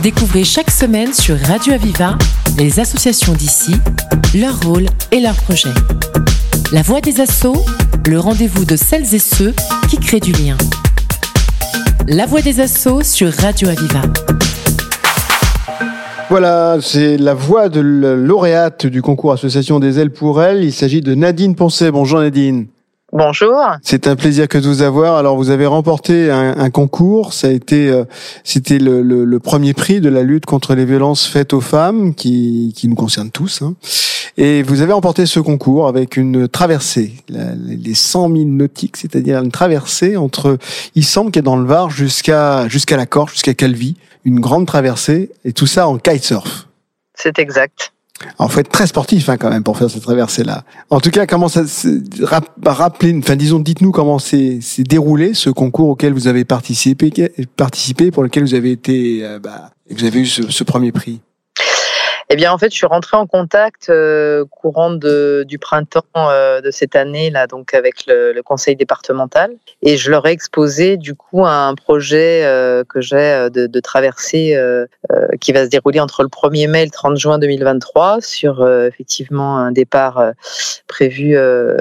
Découvrez chaque semaine sur Radio Aviva les associations d'ici, leur rôle et leurs projets. La voix des assauts, le rendez-vous de celles et ceux qui créent du lien. La voix des assauts sur Radio Aviva. Voilà, c'est la voix de la lauréate du concours Association des ailes pour elle. Il s'agit de Nadine Poncet. Bonjour Nadine. Bonjour. C'est un plaisir que de vous avoir. Alors, vous avez remporté un, un concours. Ça a été, euh, c'était le, le, le, premier prix de la lutte contre les violences faites aux femmes, qui, qui nous concerne tous. Hein. Et vous avez remporté ce concours avec une traversée, la, les 100 000 nautiques, c'est-à-dire une traversée entre Issam, qui est dans le Var, jusqu'à jusqu'à la Corche, jusqu'à Calvi, une grande traversée, et tout ça en kitesurf. C'est exact. Alors, faut être très sportif hein, quand même pour faire cette traversée-là. En tout cas, comment ça rappelez, enfin disons, dites-nous comment s'est déroulé ce concours auquel vous avez participé, participé pour lequel vous avez été, euh, bah, vous avez eu ce, ce premier prix. Eh bien, en fait, je suis rentrée en contact euh, courant de, du printemps euh, de cette année là, donc avec le, le, conseil départemental, et je leur ai exposé du coup un projet euh, que j'ai euh, de, de, euh, euh, qui va se dérouler entre le 1er mai et le 30 juin 2023 sur effectivement un départ prévu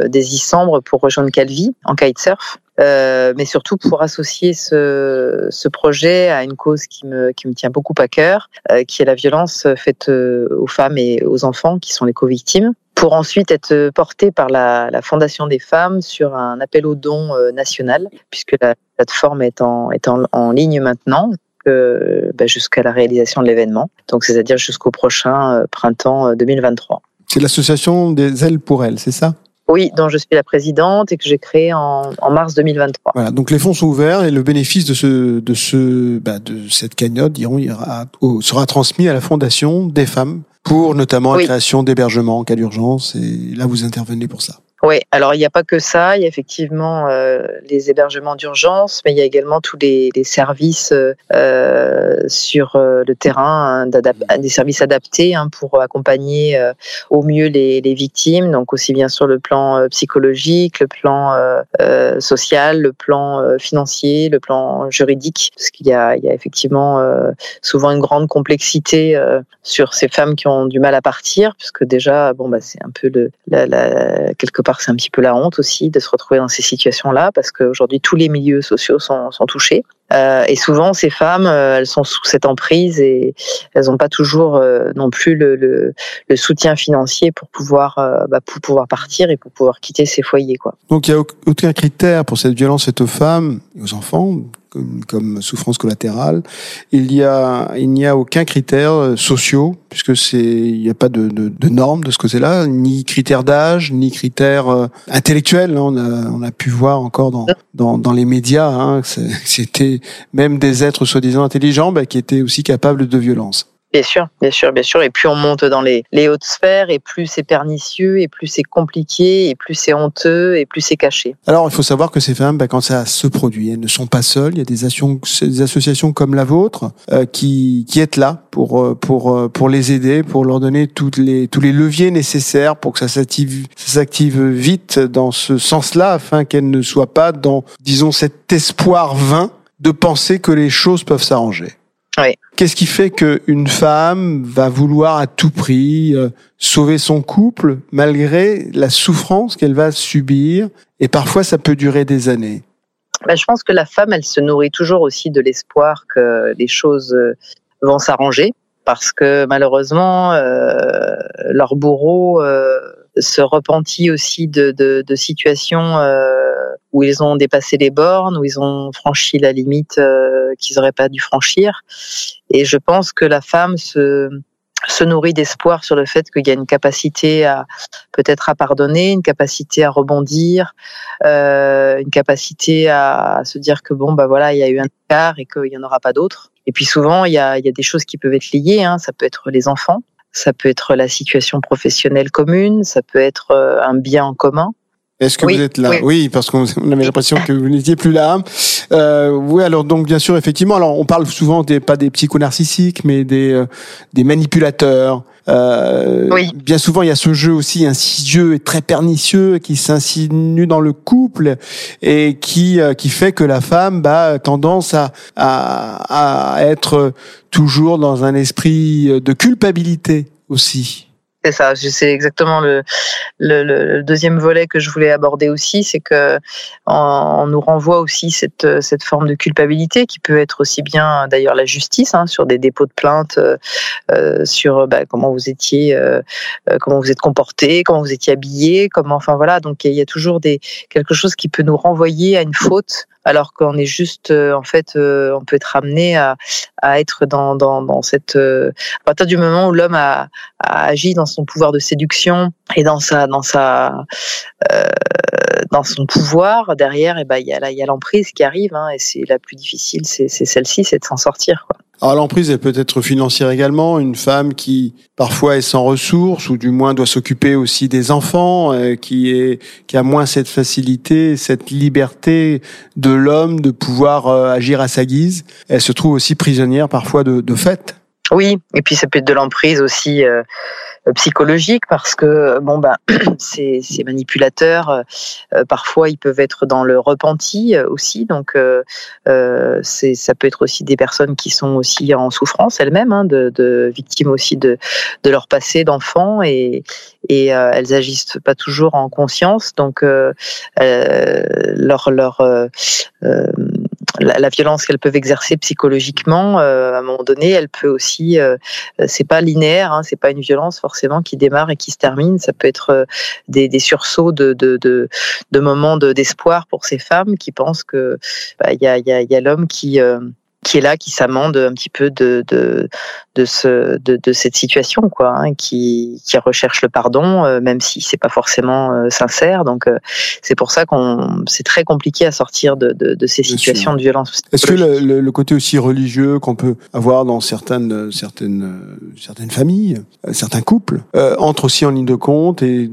des Isambres pour rejoindre Calvi en kitesurf. Euh, mais surtout pour associer ce, projet à une cause qui me, tient beaucoup à cœur, euh, qui est la violence faite euh, aux femmes et aux enfants qui sont les co-victimes, pour ensuite être porté par la, Fondation des femmes sur un appel aux dons national, puisque la plateforme est en, ligne maintenant. Ben jusqu'à la réalisation de l'événement, donc c'est-à-dire jusqu'au prochain printemps 2023. C'est l'association des ailes pour elles, c'est ça? Oui, dont je suis la présidente et que j'ai créé en, en, mars 2023. Voilà, donc les fonds sont ouverts et le bénéfice de ce de ce bah, de cette cagnotte, diront, ira, sera transmis à la fondation des femmes pour notamment oui. la création d'hébergements en cas d'urgence et là vous intervenez pour ça. Oui, alors il n'y a pas que ça, il y a effectivement euh, les hébergements d'urgence, mais il y a également tous les, les services euh, sur euh, le terrain, hein, des services adaptés hein, pour accompagner euh, au mieux les, les, victimes, donc aussi bien sur le plan euh, psychologique, le plan euh, social, le plan financier, le plan juridique, parce qu'il y y a effectivement souvent une grande complexité sur ces femmes qui ont du mal à partir, puisque déjà, bon, bah, c'est un peu le, la, la, quelque part c'est un petit peu la honte aussi de se retrouver dans ces situations-là, parce qu'aujourd'hui, tous les milieux sociaux sont, touchés. Euh, et souvent, ces femmes, euh, elles sont sous cette emprise et elles n'ont pas toujours euh, non plus le, le, soutien financier pour pouvoir, bah, pour pouvoir partir et pour pouvoir quitter ces foyers. Quoi. Donc, il n'y a aucun critère pour cette violence faite aux femmes et aux enfants comme, souffrance collatérale. Il y a, il n'y a aucun critère sociaux puisque c'est, il n'y a pas de, de, de normes de ce côté-là, ni critères d'âge, ni critères euh, intellectuels. On a, on a pu voir encore dans, dans, dans les médias, hein, c'était même des êtres soi-disant intelligents bah, qui étaient aussi capables de violence. Bien sûr, bien sûr, bien sûr. Et plus on monte dans les, les hautes sphères, et plus c'est pernicieux, et plus c'est compliqué, et plus c'est honteux, et plus c'est caché. Alors, il faut savoir que ces femmes, bah, quand ça se produit, elles ne sont pas seules. Il y a des, associations, comme la vôtre euh, qui, qui est là pour, euh, pour, euh, pour les aider, pour leur donner toutes les, tous les leviers nécessaires pour que ça s'active, ça s'active vite dans ce sens-là, afin qu'elles ne soient pas dans, disons, cet espoir vain de penser que les choses peuvent s'arranger. Oui. Qu'est-ce qui fait qu'une femme va vouloir à tout prix euh, sauver son couple malgré la souffrance qu'elle va subir? Et parfois ça peut durer des années. Ben, Je pense que la femme, elle se nourrit toujours aussi de l'espoir que les choses euh, vont s'arranger. Parce que malheureusement, euh, leur bourreau euh, se repentit aussi de, de, de situations euh, où ils ont dépassé les bornes, où ils ont franchi la limite euh, qu'ils n'auraient pas dû franchir. Et je pense que la femme se, se nourrit d'espoir sur le fait qu'il y a une capacité à peut-être à pardonner, une capacité à rebondir, euh, une capacité à, se dire que bon bah voilà il y a eu un écart et qu'il n'y en aura pas d'autres. Et puis souvent il y a, il y a des choses qui peuvent être liées, hein. ça peut être les enfants, ça peut être la situation professionnelle commune, ça peut être euh, un bien en commun. Est-ce que vous êtes là oui. parce qu'on avait l'impression que vous n'étiez plus là. Euh, oui, alors donc bien sûr, effectivement, alors on parle souvent des pas des psychonarcissiques, mais des euh, des manipulateurs. Euh, oui. Bien souvent, il y a ce jeu aussi insidieux et très pernicieux qui s'insinue dans le couple et qui euh, qui fait que la femme bah, a tendance à, à à être toujours dans un esprit de culpabilité aussi. C'est ça, c'est exactement le, le, le, deuxième volet que je voulais aborder aussi, c'est que on, nous renvoie aussi cette, cette forme de culpabilité qui peut être aussi bien d'ailleurs la justice hein, sur des dépôts de plainte, euh, sur bah, comment vous étiez, euh, euh, comment vous êtes comporté, comment vous étiez habillé, comment, enfin voilà, donc il y a toujours des quelque chose qui peut nous renvoyer à une faute alors qu'on est juste, euh, en fait, euh, on peut être amené à, à être dans, dans, dans cette. Euh, à partir du moment où l'homme a, a, agi dans son pouvoir de séduction et dans sa, dans sa, dans son pouvoir, derrière, et eh ben il y a, il y a l'emprise qui arrive, hein, et c'est la plus difficile, c'est celle-ci, c'est de s'en sortir. Quoi. Alors l'emprise, elle peut être financière également. Une femme qui parfois est sans ressources ou du moins doit s'occuper aussi des enfants, euh, qui est qui a moins cette facilité, cette liberté de l'homme de pouvoir euh, agir à sa guise. Elle se trouve aussi prisonnière parfois de, de fait. Oui, et puis ça peut être de l'emprise aussi. Euh, euh, psychologique parce que bon ben ces, ces manipulateurs euh, euh, parfois ils peuvent être dans le repenti aussi donc euh, c'est ça peut être aussi des personnes qui sont aussi en souffrance elles-mêmes hein, de, de, victimes aussi de de leur passé d'enfants et et elles agissent pas toujours en conscience donc leur leur la, la, violence qu'elles peuvent exercer psychologiquement, euh, à un moment donné, elle peut aussi, euh, c'est pas linéaire, hein, c'est pas une violence forcément qui démarre et qui se termine. Ça peut être euh, des, des sursauts de, de, de, de moments d'espoir pour ces femmes qui pensent que bah, il y a, y a, y a l'homme qui euh, qui est là, qui s'amende un petit peu de de de ce de, de cette situation, quoi, hein, qui qui recherche le pardon, euh, même si c'est pas forcément euh, sincère. Donc euh, c'est pour ça qu'on c'est très compliqué à sortir de de, de ces situations de violence. Est-ce que le, le, côté aussi religieux qu'on peut avoir dans certaines certaines certaines familles, certains couples, entre aussi en ligne de compte et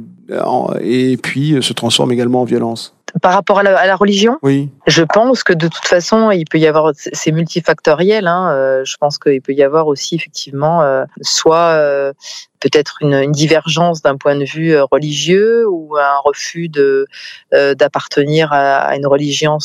et puis se transforme également en violence par rapport à la, à la, religion, oui. je pense que de toute façon, il peut y avoir, c'est multifactoriel. Hein, euh, je pense qu'il peut y avoir aussi effectivement euh, soit euh, peut-être une, divergence d'un point de vue euh, religieux ou un refus de euh, d'appartenir à, une religion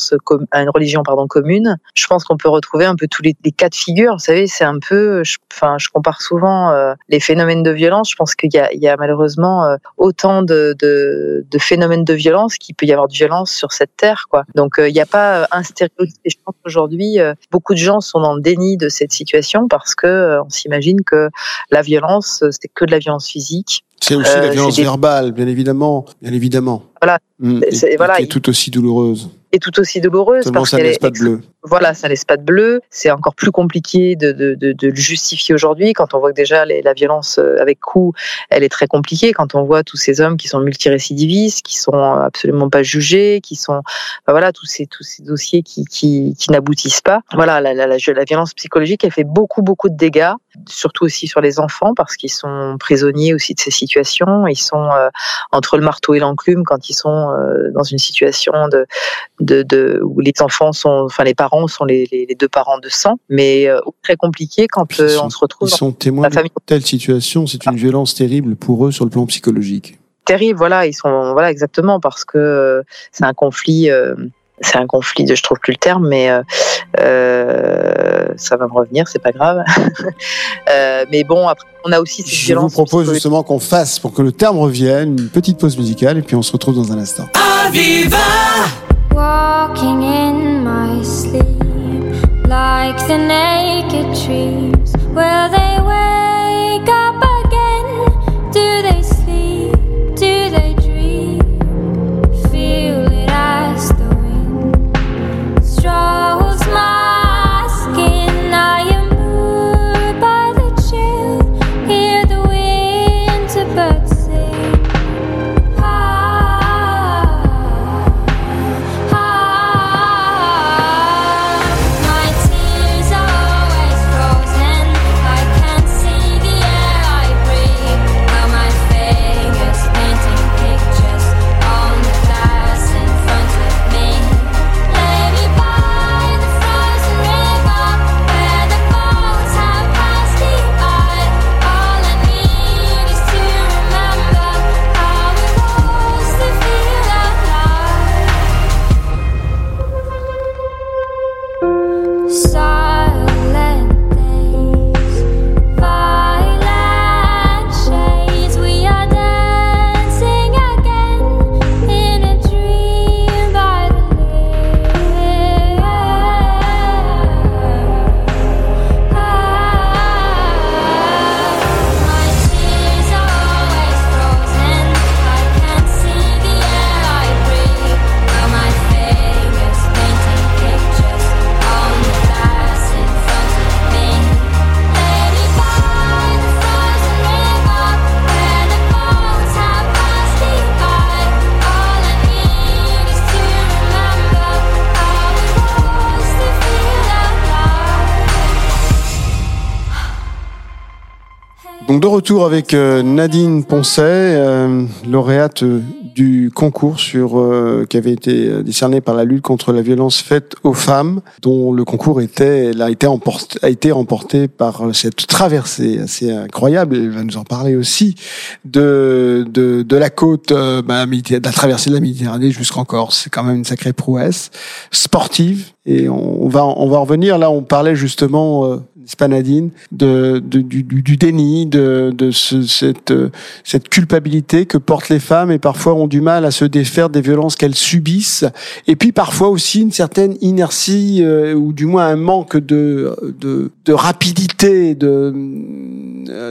pardon commune. Je pense qu'on peut retrouver un peu tous les, cas de figure. Vous savez, c'est un peu, je, enfin, je compare souvent euh, les phénomènes de violence. Je pense qu'il y a, malheureusement autant de, de, phénomènes de violence qu'il peut y avoir de violence sur cette terre, quoi. Donc il n'y a pas un stéréotype. je pense qu'aujourd'hui, beaucoup de gens sont dans le déni de cette situation parce que on s'imagine que la violence, c'est que de la violence physique. C'est aussi la euh, violence verbale, bien évidemment, bien évidemment. Voilà. Mmh. Et, voilà. Est tout aussi douloureuse. Et tout aussi douloureuse parce ça laisse pas de bleu. Voilà, ça laisse pas de bleu. C'est encore plus compliqué de, de, de, de le justifier aujourd'hui quand on voit que déjà les, la violence euh, avec coup, elle est très compliquée. Quand on voit tous ces hommes qui sont multirécidivistes, qui sont absolument pas jugés, qui sont, ben voilà, tous ces tous ces dossiers qui qui, qui n'aboutissent pas. Voilà, la, la, la, la violence psychologique, elle fait beaucoup beaucoup de dégâts, surtout aussi sur les enfants parce qu'ils sont prisonniers aussi de ces situations. Ils sont euh, entre le marteau et l'enclume quand ils sont euh, dans une situation de, de, de, où les enfants sont, enfin les parents sont les, les, les deux parents de sang, mais euh, très compliqué quand euh, on se retrouve. Ils sont témoins de telle situation, c'est une violence terrible pour eux sur le plan psychologique. Terrible, voilà, ils sont, voilà, exactement, parce que c'est un conflit c'est un conflit de je trouve plus le terme mais euh, euh, ça va me revenir c'est pas grave. Euh, mais bon après on a aussi cette je vous propose justement qu'on fasse pour que le terme revienne une petite pause musicale et puis on se retrouve dans un instant. Aviva! Walking in my sleep like the naked trees where they wake Donc de retour avec euh, Nadine Poncet, euh, lauréate euh, du concours sur qui avait été décerné par la lutte contre la violence faite aux femmes, dont le concours était a été emporté, remporté par cette traversée assez incroyable. Elle va nous en parler aussi de la côte, bah, de la traversée de la Méditerranée jusqu'en Corse. C'est quand même une sacrée prouesse sportive. Et on, va on va revenir là. On parlait justement Spanadine, de, de du, du, déni, de, de ce, cette, cette culpabilité que portent les femmes et parfois ont du mal à se défaire des violences qu'elles subissent. Et puis parfois aussi une certaine inertie euh, ou du moins un manque de, de, de rapidité de,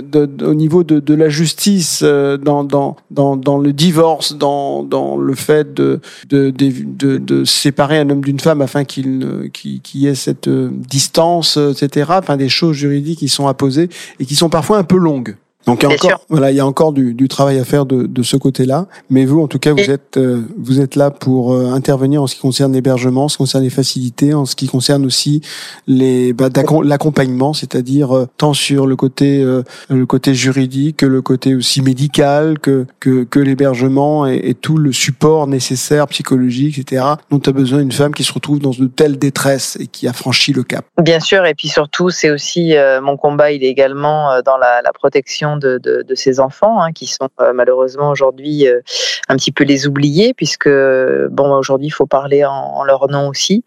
de, au niveau de, de la justice euh, dans, dans, dans, dans le divorce, dans, dans le fait de, de, de, de séparer un homme d'une femme afin qu'il qu'il ait cette euh, distance, etc. Enfin, des choses juridiques qui sont apposées et qui sont parfois un peu longues. Donc il y a encore, voilà, il y a encore du, du travail à faire de, de ce côté-là. Mais vous, en tout cas, vous êtes euh, vous êtes là pour euh, intervenir en ce qui concerne l'hébergement, en ce qui concerne les facilités, en ce qui concerne aussi les bah, l'accompagnement, c'est-à-dire euh, tant sur le côté le côté juridique que le côté aussi médical, que que, que l'hébergement et, et, tout le support nécessaire psychologique, etc. dont a besoin une femme qui se retrouve dans de telles détresses et qui a franchi le cap. Bien sûr, et puis surtout, c'est aussi mon combat. Il est également dans la, la protection de, de, ces enfants hein, qui sont euh, malheureusement aujourd'hui euh, un petit peu les oubliés puisque bon aujourd'hui il faut parler en, leur nom aussi.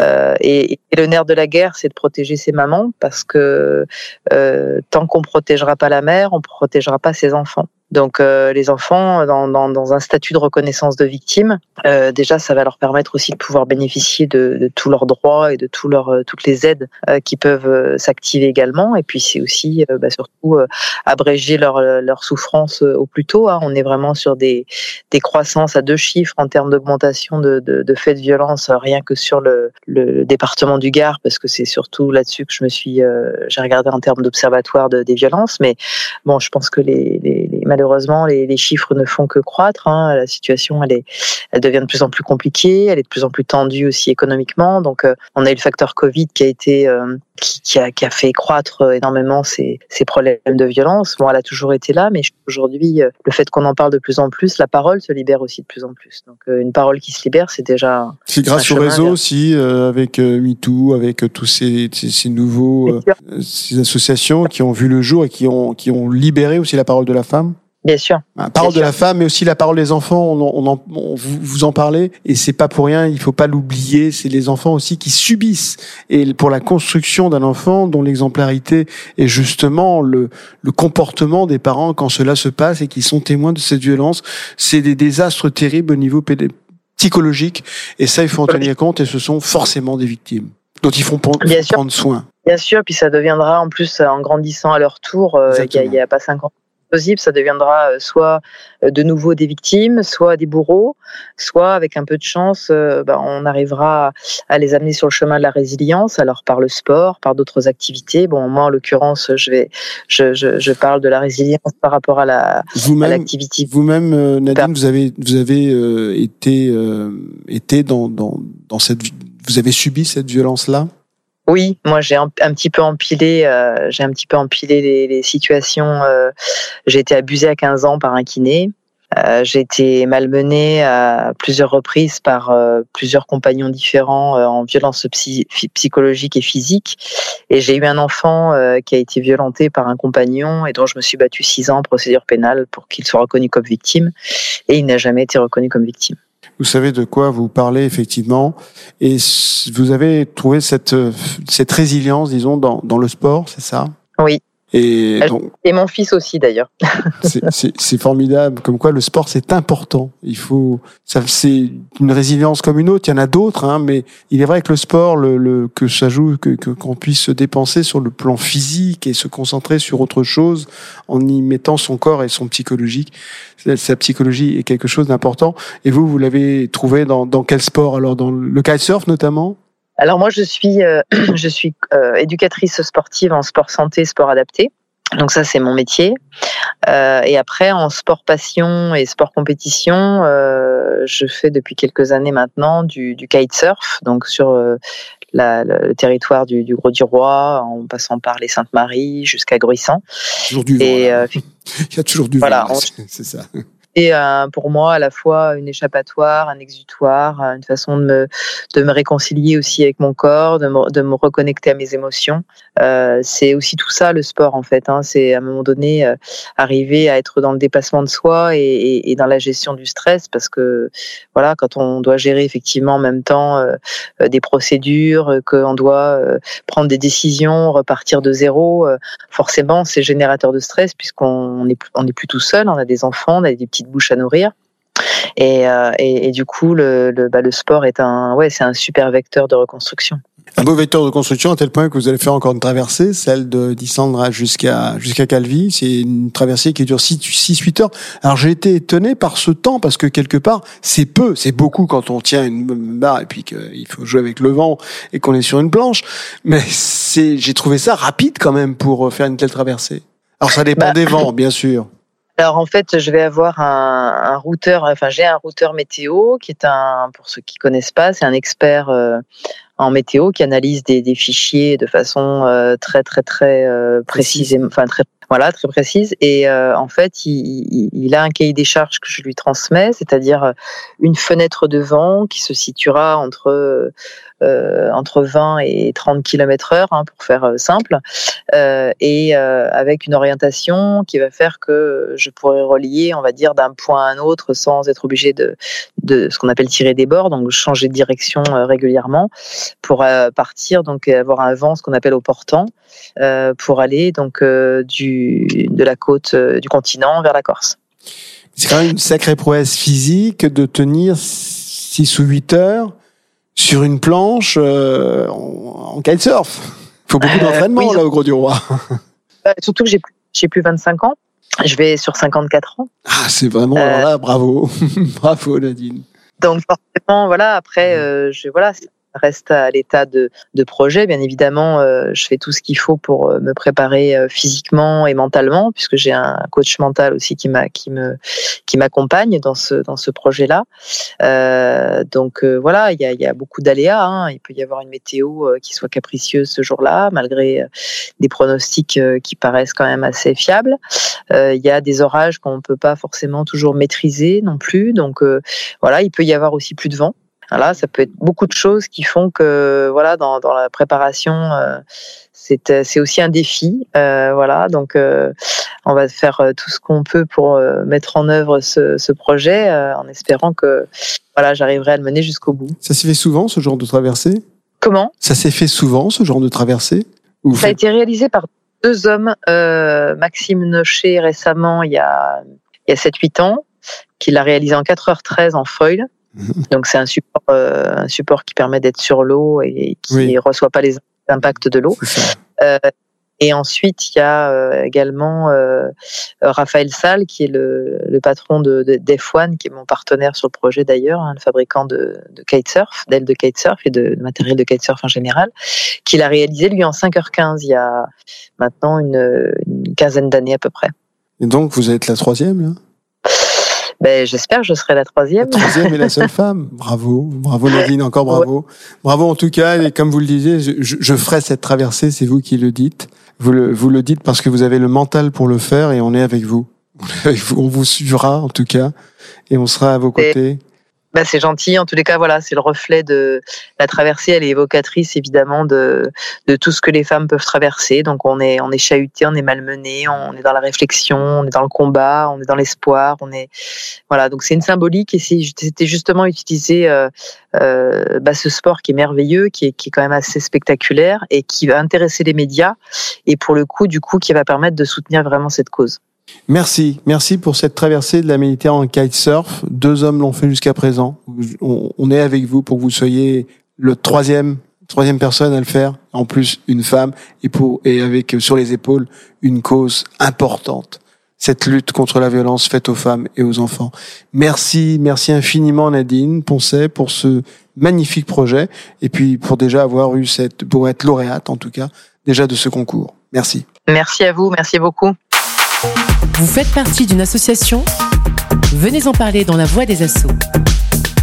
Euh, et, le nerf de la guerre c'est de protéger ces mamans parce que tant qu'on protégera pas la mère on protégera pas ses enfants donc euh, les enfants, dans, un statut de reconnaissance de victime, euh, déjà ça va leur permettre aussi de pouvoir bénéficier de, tous leurs droits et de euh, toutes les aides qui peuvent s'activer également. Et puis c'est aussi bah, surtout abréger leur, souffrance au plus tôt. Hein. On est vraiment sur des, croissances à deux chiffres en termes d'augmentation de, de, de, faits de violence, rien que sur le, département du Gard, parce que c'est surtout là-dessus que je me suis, j'ai regardé en termes d'observatoire de, des violences. Mais bon, je pense que les malheureusement, les, chiffres ne font que croître. Hein. La situation, elle, est, elle devient de plus en plus compliquée. Elle est de plus en plus tendue aussi économiquement. Donc, euh, on a eu le facteur Covid qui a été euh, qui, a, qui, a, fait croître énormément ces, ces, problèmes de violence. Bon, elle a toujours été là, mais aujourd'hui, euh, le fait qu'on en parle de plus en plus, la parole se libère aussi de plus en plus. Donc, une parole qui se libère, c'est déjà. C'est grâce au réseau aussi, avec MeToo, avec tous ces, ces, ces nouveaux, ces associations qui ont vu le jour et qui ont, qui ont libéré aussi la parole de la femme. Bien sûr. La parole de la femme, mais aussi la parole des enfants. On, on, on vous, vous, en parlez, et c'est pas pour rien. Il faut pas l'oublier. C'est les enfants aussi qui subissent. Et pour la construction d'un enfant, dont l'exemplarité est justement le, le comportement des parents quand cela se passe et qui sont témoins de cette violence, c'est des désastres terribles au niveau psychologique. Et ça, il faut en tenir compte. Et ce sont forcément des victimes dont il faut prendre, prendre soin. Bien sûr, puis ça deviendra en plus en grandissant à leur tour. Euh, il n'y a, a, pas 50 ça deviendra euh, soit euh, de nouveau des victimes, soit des bourreaux, soit avec un peu de chance, euh, bah, on arrivera à les amener sur le chemin de la résilience, alors par le sport, par d'autres activités. Bon, moi en l'occurrence, je vais, je, je, je, parle de la résilience par rapport à la l'activité. Vous-même, Nadine, vous avez vous avez été été dans, dans dans cette vous avez subi cette violence là oui, moi j'ai un, petit peu empilé, euh, j'ai un petit peu empilé les, les situations. Euh, j'ai été abusée à 15 ans par un kiné. Euh, j'ai été malmenée à plusieurs reprises par euh, plusieurs compagnons différents euh, en violence psychologique et physique. Et j'ai eu un enfant qui a été violenté par un compagnon et dont je me suis battue six ans en procédure pénale pour qu'il soit reconnu comme victime. Et il n'a jamais été reconnu comme victime vous savez de quoi vous parlez effectivement, et vous avez trouvé cette, cette résilience, disons, dans, dans le sport, c'est ça? Oui. Et, donc, et mon fils aussi d'ailleurs. c'est formidable, comme quoi le sport c'est important. Il faut, c'est une résilience comme une autre. Il y en a d'autres, hein, mais il est vrai que le sport, le, le que ça joue, que qu'on puisse se dépenser sur le plan physique et se concentrer sur autre chose en y mettant son corps et son psychologique. Sa psychologie est quelque chose d'important. Et vous, vous l'avez trouvé dans, dans quel sport? Alors dans le kitesurf notamment? Alors moi, je suis, euh, je suis euh, éducatrice sportive en sport santé, sport adapté. Donc ça, c'est mon métier. Euh, et après, en sport passion et sport compétition, je fais depuis quelques années maintenant du, du kitesurf, donc sur le territoire du, du Gros-du-Roi, en passant par les Saintes-Maries jusqu'à Gruissant. Toujours du vent. Et, Il y a toujours du voilà, vent, c'est ça et euh, pour moi à la fois une échappatoire, un exutoire, une façon de me, de me réconcilier aussi avec mon corps, de me, de me reconnecter à mes émotions. Euh, c'est aussi tout ça le sport en fait. Hein. C'est à un moment donné euh, arriver à être dans le dépassement de soi et, et, et, dans la gestion du stress parce que voilà quand on doit gérer effectivement en même temps euh, euh, des procédures, qu'on doit prendre des décisions, repartir de zéro, forcément c'est générateur de stress puisqu'on n'est on est plus tout seul, on a des enfants, on a des petits bouche à nourrir. Et, euh, et, et, du coup, le, le, bah, le sport est un, ouais, c'est un super vecteur de reconstruction. Un beau vecteur de construction à tel point que vous allez faire encore une traversée, celle de d'Islandra jusqu'à jusqu'à Calvi. C'est une traversée qui dure 6-8 heures. Alors j'ai été étonné par ce temps parce que quelque part c'est peu, c'est beaucoup quand on tient une barre et puis qu'il faut jouer avec le vent et qu'on est sur une planche. Mais c'est j'ai trouvé ça rapide quand même pour faire une telle traversée. Alors ça dépend bah, des vents bien sûr. Alors en fait, je vais avoir un, un routeur, enfin j'ai un routeur météo qui est un, pour ceux qui connaissent pas, c'est un expert euh, en météo qui analyse des, des fichiers de façon euh, très très très euh, précise, enfin très voilà très précise. Et en fait, il, il, a un cahier des charges que je lui transmets, c'est-à-dire une fenêtre de vent qui se situera entre euh, entre 20 et 30 km heure, hein, pour faire euh, simple, euh, et avec une orientation qui va faire que je pourrais relier, on va dire, d'un point à un autre sans être obligé de, ce qu'on appelle tirer des bords, donc changer de direction régulièrement pour partir, donc avoir un vent, ce qu'on appelle au portant, pour aller donc de la côte du continent vers la Corse. C'est quand même une sacrée prouesse physique de tenir 6 ou 8 heures sur une planche euh, en, kitesurf. Il faut beaucoup euh, d'entraînement là au Gros du Roi. Euh, surtout que j'ai j'ai plus 25 ans. Je vais sur 54 ans. Ah, c'est vraiment là, bravo, bravo Nadine. Donc forcément, voilà. Après, je voilà, reste à l'état de, de, projet. Bien évidemment, euh, je fais tout ce qu'il faut pour euh, me préparer euh, physiquement et mentalement, puisque j'ai un coach mental aussi qui m'a qui me qui m'accompagne dans ce dans ce projet-là. Euh, donc voilà, il y a, y a beaucoup d'aléas. Hein. Il peut y avoir une météo qui soit capricieuse ce jour-là, malgré des pronostics qui paraissent quand même assez fiables. Il y a des orages qu'on ne peut pas forcément toujours maîtriser non plus. Donc voilà, il peut y avoir aussi plus de vent. Voilà, ça peut être beaucoup de choses qui font que voilà dans, dans la préparation euh, c'est euh, aussi un défi. Euh, voilà, donc euh, on va faire euh, tout ce qu'on peut pour mettre en œuvre ce, ce projet en espérant que voilà j'arriverai à le mener jusqu'au bout. Ça s'est fait souvent ce genre de traversée? Comment? Ça s'est fait souvent ce genre de traversée? Ça a été réalisé par deux hommes, Maxime Nocher récemment il y a il y a 7-8 ans, qui l'a réalisé en 4h13 en foil. Donc c'est un support, euh, un support qui permet d'être sur l'eau et qui ne reçoit pas les impacts de l'eau. Euh, et ensuite, il y a euh, également Raphaël Salle, qui est le, le patron de, de d'F1, qui est mon partenaire sur le projet d'ailleurs, hein, le fabricant de, de kitesurf, d'ailes de kitesurf et de, de, matériel de kitesurf en général, qui l'a réalisé lui en 5h15 il y a maintenant une, une quinzaine d'années à peu près. Et donc, vous êtes la troisième là? Ben, j'espère que je serai la troisième. La troisième et la seule femme. Bravo, bravo Nadine, encore bravo. Bravo en tout cas, et comme vous le disiez, je, je ferai cette traversée, c'est vous qui le dites. Vous le, vous le dites parce que vous avez le mental pour le faire et on est avec vous. On vous suivra en tout cas et on sera à vos côtés. Bah, c'est gentil. En tous les cas, voilà, c'est le reflet de la traversée. Elle est évocatrice évidemment de, de tout ce que les femmes peuvent traverser. Donc on est on est chahuté, on est malmené, on est dans la réflexion, on est dans le combat, on est dans l'espoir, on est voilà. Donc c'est une symbolique et c'était justement utiliser euh, euh, bah, ce sport qui est merveilleux, qui est qui est quand même assez spectaculaire et qui va intéresser les médias et pour le coup du coup qui va permettre de soutenir vraiment cette cause. Merci, merci pour cette traversée de la Méditerranée en kitesurf. Deux hommes l'ont fait jusqu'à présent. On, est avec vous pour que vous soyez le troisième, troisième personne à le faire. En plus, une femme et pour et avec sur les épaules une cause importante. Cette lutte contre la violence faite aux femmes et aux enfants. Merci, merci infiniment Nadine Poncet pour ce magnifique projet et puis pour déjà avoir eu cette, pour être lauréate en tout cas, déjà de ce concours. Merci. Merci à vous, merci beaucoup. Vous faites partie d'une association Venez en parler dans la voie des assauts.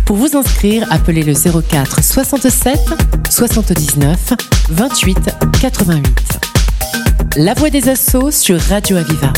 Pour vous inscrire, appelez le 04 67 79 28 88. La voix des assauts sur Radio Aviva.